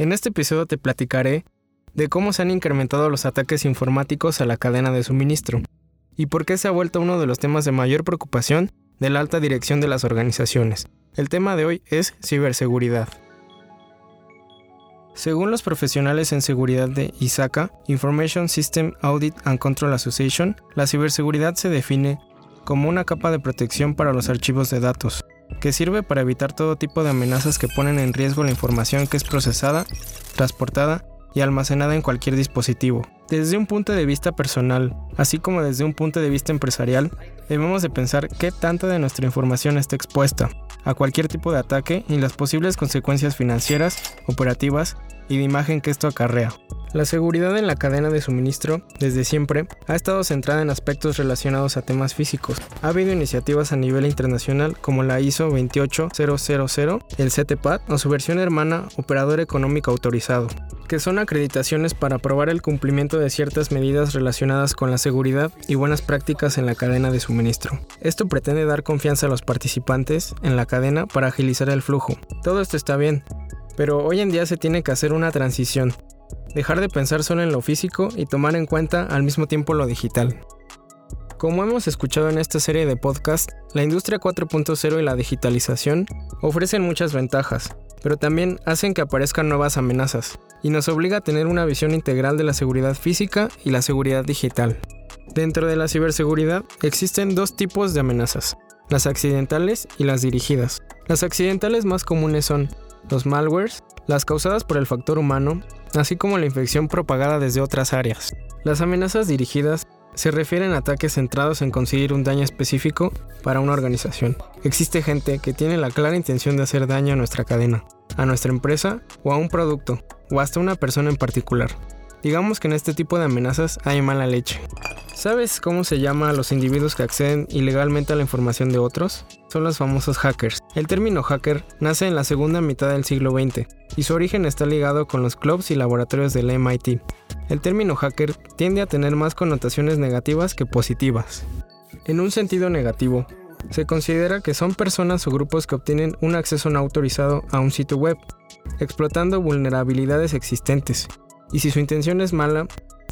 En este episodio te platicaré de cómo se han incrementado los ataques informáticos a la cadena de suministro y por qué se ha vuelto uno de los temas de mayor preocupación de la alta dirección de las organizaciones. El tema de hoy es ciberseguridad. Según los profesionales en seguridad de ISACA, Information System Audit and Control Association, la ciberseguridad se define como una capa de protección para los archivos de datos, que sirve para evitar todo tipo de amenazas que ponen en riesgo la información que es procesada, transportada y almacenada en cualquier dispositivo. Desde un punto de vista personal, así como desde un punto de vista empresarial, debemos de pensar qué tanta de nuestra información está expuesta a cualquier tipo de ataque y las posibles consecuencias financieras, operativas y de imagen que esto acarrea. La seguridad en la cadena de suministro, desde siempre, ha estado centrada en aspectos relacionados a temas físicos. Ha habido iniciativas a nivel internacional como la ISO 28000, el CTPAT o su versión hermana Operador Económico Autorizado, que son acreditaciones para probar el cumplimiento de ciertas medidas relacionadas con la seguridad y buenas prácticas en la cadena de suministro. Esto pretende dar confianza a los participantes en la cadena para agilizar el flujo. Todo esto está bien, pero hoy en día se tiene que hacer una transición dejar de pensar solo en lo físico y tomar en cuenta al mismo tiempo lo digital. Como hemos escuchado en esta serie de podcast, la industria 4.0 y la digitalización ofrecen muchas ventajas, pero también hacen que aparezcan nuevas amenazas, y nos obliga a tener una visión integral de la seguridad física y la seguridad digital. Dentro de la ciberseguridad existen dos tipos de amenazas, las accidentales y las dirigidas. Las accidentales más comunes son los malwares, las causadas por el factor humano así como la infección propagada desde otras áreas. Las amenazas dirigidas se refieren a ataques centrados en conseguir un daño específico para una organización. Existe gente que tiene la clara intención de hacer daño a nuestra cadena, a nuestra empresa o a un producto, o hasta una persona en particular. Digamos que en este tipo de amenazas hay mala leche. ¿Sabes cómo se llama a los individuos que acceden ilegalmente a la información de otros? Son los famosos hackers. El término hacker nace en la segunda mitad del siglo XX y su origen está ligado con los clubs y laboratorios del MIT. El término hacker tiende a tener más connotaciones negativas que positivas. En un sentido negativo, se considera que son personas o grupos que obtienen un acceso no autorizado a un sitio web, explotando vulnerabilidades existentes, y si su intención es mala,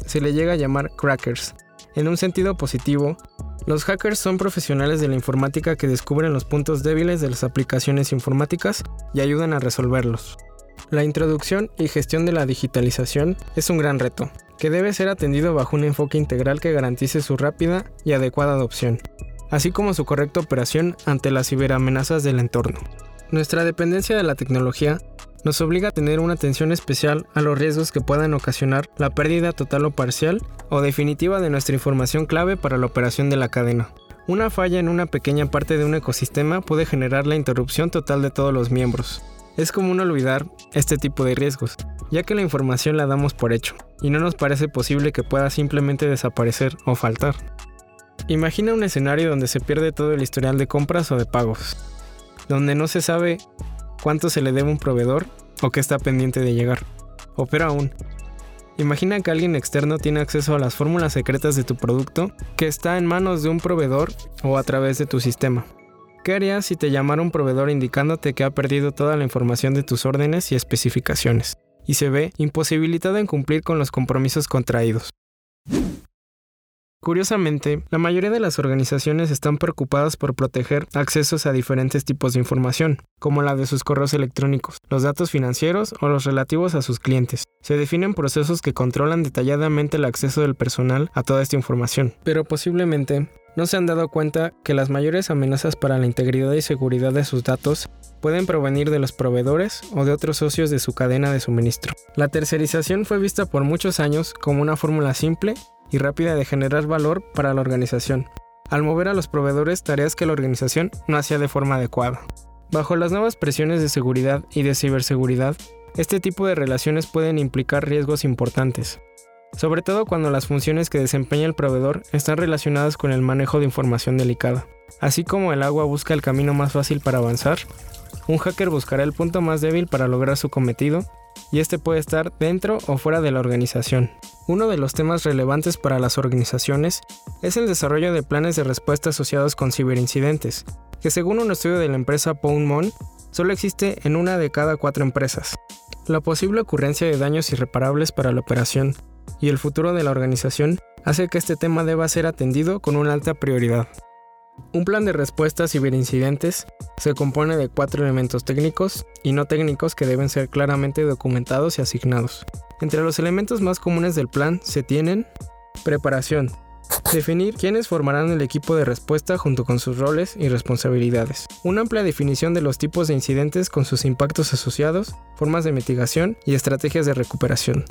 se le llega a llamar crackers. En un sentido positivo, los hackers son profesionales de la informática que descubren los puntos débiles de las aplicaciones informáticas y ayudan a resolverlos. La introducción y gestión de la digitalización es un gran reto, que debe ser atendido bajo un enfoque integral que garantice su rápida y adecuada adopción, así como su correcta operación ante las ciberamenazas del entorno. Nuestra dependencia de la tecnología nos obliga a tener una atención especial a los riesgos que puedan ocasionar la pérdida total o parcial o definitiva de nuestra información clave para la operación de la cadena. Una falla en una pequeña parte de un ecosistema puede generar la interrupción total de todos los miembros. Es común olvidar este tipo de riesgos, ya que la información la damos por hecho, y no nos parece posible que pueda simplemente desaparecer o faltar. Imagina un escenario donde se pierde todo el historial de compras o de pagos, donde no se sabe cuánto se le debe a un proveedor o qué está pendiente de llegar. O peor aún, imagina que alguien externo tiene acceso a las fórmulas secretas de tu producto que está en manos de un proveedor o a través de tu sistema. ¿Qué harías si te llamara un proveedor indicándote que ha perdido toda la información de tus órdenes y especificaciones y se ve imposibilitado en cumplir con los compromisos contraídos? Curiosamente, la mayoría de las organizaciones están preocupadas por proteger accesos a diferentes tipos de información, como la de sus correos electrónicos, los datos financieros o los relativos a sus clientes. Se definen procesos que controlan detalladamente el acceso del personal a toda esta información, pero posiblemente no se han dado cuenta que las mayores amenazas para la integridad y seguridad de sus datos pueden provenir de los proveedores o de otros socios de su cadena de suministro. La tercerización fue vista por muchos años como una fórmula simple y rápida de generar valor para la organización, al mover a los proveedores tareas que la organización no hacía de forma adecuada. Bajo las nuevas presiones de seguridad y de ciberseguridad, este tipo de relaciones pueden implicar riesgos importantes, sobre todo cuando las funciones que desempeña el proveedor están relacionadas con el manejo de información delicada. Así como el agua busca el camino más fácil para avanzar, un hacker buscará el punto más débil para lograr su cometido y este puede estar dentro o fuera de la organización. Uno de los temas relevantes para las organizaciones es el desarrollo de planes de respuesta asociados con ciberincidentes, que según un estudio de la empresa Poundmon, solo existe en una de cada cuatro empresas. La posible ocurrencia de daños irreparables para la operación y el futuro de la organización hace que este tema deba ser atendido con una alta prioridad. Un plan de respuesta a ciberincidentes se compone de cuatro elementos técnicos y no técnicos que deben ser claramente documentados y asignados. Entre los elementos más comunes del plan se tienen preparación, Definir quiénes formarán el equipo de respuesta junto con sus roles y responsabilidades. Una amplia definición de los tipos de incidentes con sus impactos asociados, formas de mitigación y estrategias de recuperación.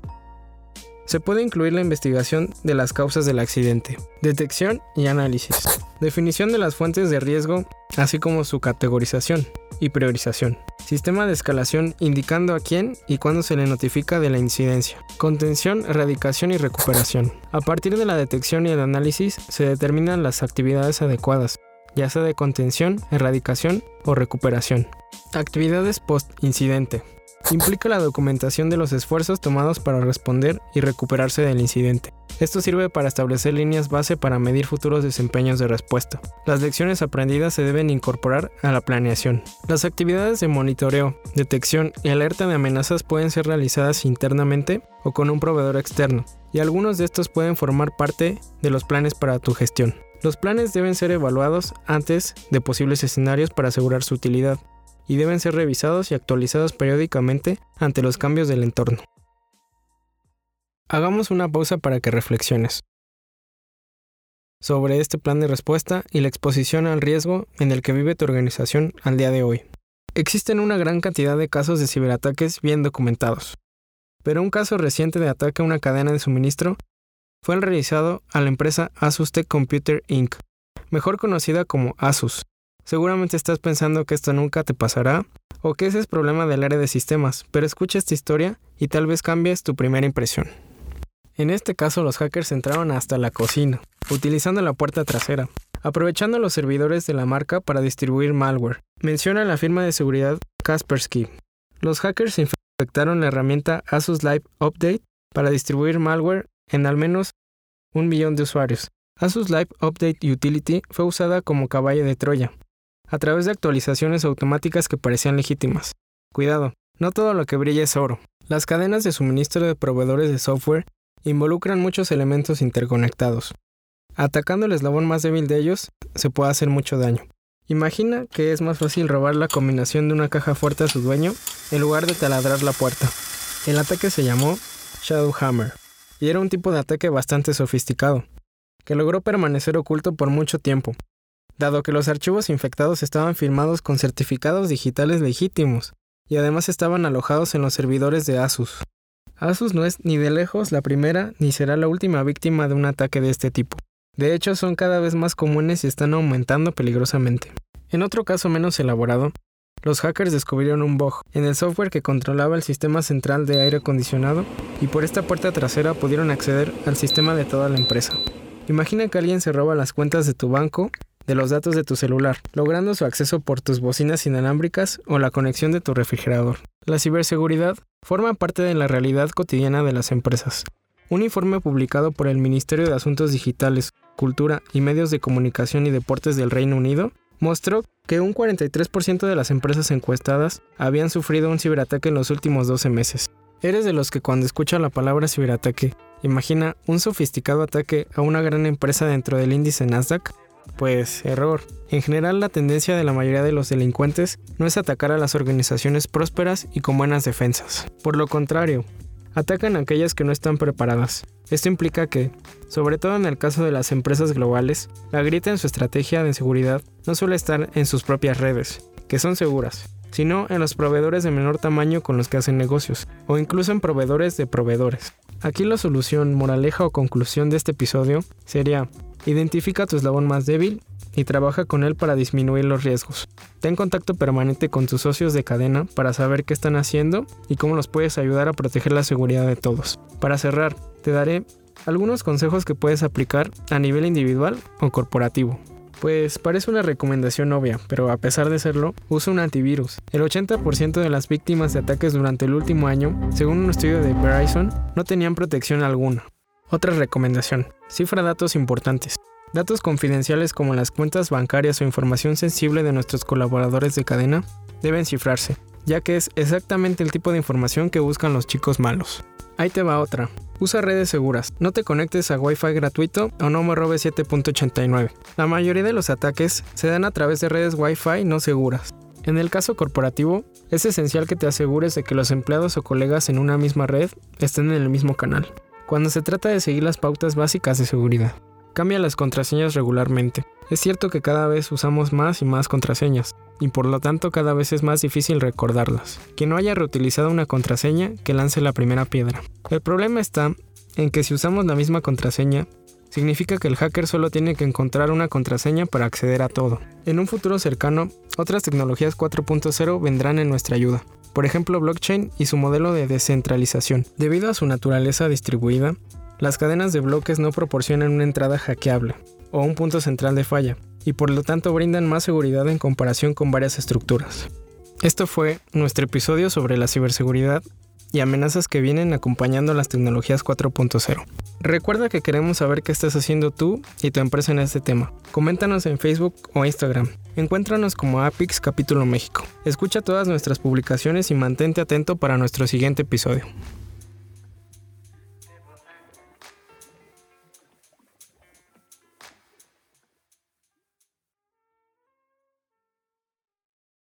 Se puede incluir la investigación de las causas del accidente, detección y análisis, definición de las fuentes de riesgo, así como su categorización y priorización, sistema de escalación indicando a quién y cuándo se le notifica de la incidencia, contención, erradicación y recuperación. A partir de la detección y el análisis se determinan las actividades adecuadas, ya sea de contención, erradicación o recuperación. Actividades post-incidente implica la documentación de los esfuerzos tomados para responder y recuperarse del incidente. Esto sirve para establecer líneas base para medir futuros desempeños de respuesta. Las lecciones aprendidas se deben incorporar a la planeación. Las actividades de monitoreo, detección y alerta de amenazas pueden ser realizadas internamente o con un proveedor externo, y algunos de estos pueden formar parte de los planes para tu gestión. Los planes deben ser evaluados antes de posibles escenarios para asegurar su utilidad y deben ser revisados y actualizados periódicamente ante los cambios del entorno. Hagamos una pausa para que reflexiones sobre este plan de respuesta y la exposición al riesgo en el que vive tu organización al día de hoy. Existen una gran cantidad de casos de ciberataques bien documentados, pero un caso reciente de ataque a una cadena de suministro fue el realizado a la empresa Asus Tech Computer Inc., mejor conocida como Asus, Seguramente estás pensando que esto nunca te pasará o que ese es problema del área de sistemas, pero escucha esta historia y tal vez cambies tu primera impresión. En este caso los hackers entraron hasta la cocina, utilizando la puerta trasera, aprovechando los servidores de la marca para distribuir malware. Menciona la firma de seguridad Kaspersky. Los hackers infectaron la herramienta Asus Live Update para distribuir malware en al menos un millón de usuarios. Asus Live Update Utility fue usada como caballo de Troya, a través de actualizaciones automáticas que parecían legítimas. Cuidado, no todo lo que brilla es oro. Las cadenas de suministro de proveedores de software involucran muchos elementos interconectados. Atacando el eslabón más débil de ellos, se puede hacer mucho daño. Imagina que es más fácil robar la combinación de una caja fuerte a su dueño en lugar de taladrar la puerta. El ataque se llamó Shadowhammer y era un tipo de ataque bastante sofisticado, que logró permanecer oculto por mucho tiempo, dado que los archivos infectados estaban firmados con certificados digitales legítimos y además estaban alojados en los servidores de Asus. Asus no es ni de lejos la primera ni será la última víctima de un ataque de este tipo. De hecho, son cada vez más comunes y están aumentando peligrosamente. En otro caso menos elaborado, los hackers descubrieron un bug en el software que controlaba el sistema central de aire acondicionado y por esta puerta trasera pudieron acceder al sistema de toda la empresa. Imagina que alguien se roba las cuentas de tu banco de los datos de tu celular, logrando su acceso por tus bocinas inalámbricas o la conexión de tu refrigerador. La ciberseguridad forma parte de la realidad cotidiana de las empresas. Un informe publicado por el Ministerio de Asuntos Digitales, Cultura y Medios de Comunicación y Deportes del Reino Unido mostró que un 43% de las empresas encuestadas habían sufrido un ciberataque en los últimos 12 meses. ¿Eres de los que cuando escucha la palabra ciberataque imagina un sofisticado ataque a una gran empresa dentro del índice Nasdaq? Pues error. En general la tendencia de la mayoría de los delincuentes no es atacar a las organizaciones prósperas y con buenas defensas. Por lo contrario, atacan a aquellas que no están preparadas. Esto implica que, sobre todo en el caso de las empresas globales, la grieta en su estrategia de seguridad no suele estar en sus propias redes, que son seguras, sino en los proveedores de menor tamaño con los que hacen negocios, o incluso en proveedores de proveedores. Aquí la solución, moraleja o conclusión de este episodio sería Identifica tu eslabón más débil y trabaja con él para disminuir los riesgos. Ten contacto permanente con tus socios de cadena para saber qué están haciendo y cómo los puedes ayudar a proteger la seguridad de todos. Para cerrar, te daré algunos consejos que puedes aplicar a nivel individual o corporativo. Pues parece una recomendación obvia, pero a pesar de serlo, usa un antivirus. El 80% de las víctimas de ataques durante el último año, según un estudio de Verizon, no tenían protección alguna. Otra recomendación. Cifra datos importantes. Datos confidenciales como las cuentas bancarias o información sensible de nuestros colaboradores de cadena deben cifrarse. ya que es exactamente el tipo de información que buscan los chicos malos. Ahí te va otra. Usa redes seguras. No te conectes a Wi-Fi gratuito o no me robes 7.89. La mayoría de los ataques se dan a través de redes Wi-Fi no seguras. En el caso corporativo, es esencial que te asegures de que los empleados o colegas en una misma red estén en el mismo canal, cuando se trata de seguir las pautas básicas de seguridad. Cambia las contraseñas regularmente. Es cierto que cada vez usamos más y más contraseñas, y por lo tanto cada vez es más difícil recordarlas. Quien no haya reutilizado una contraseña, que lance la primera piedra. El problema está en que si usamos la misma contraseña, significa que el hacker solo tiene que encontrar una contraseña para acceder a todo. En un futuro cercano, otras tecnologías 4.0 vendrán en nuestra ayuda. Por ejemplo, blockchain y su modelo de descentralización. Debido a su naturaleza distribuida, las cadenas de bloques no proporcionan una entrada hackeable o un punto central de falla, y por lo tanto brindan más seguridad en comparación con varias estructuras. Esto fue nuestro episodio sobre la ciberseguridad y amenazas que vienen acompañando las tecnologías 4.0. Recuerda que queremos saber qué estás haciendo tú y tu empresa en este tema. Coméntanos en Facebook o Instagram. Encuéntranos como Apix Capítulo México. Escucha todas nuestras publicaciones y mantente atento para nuestro siguiente episodio.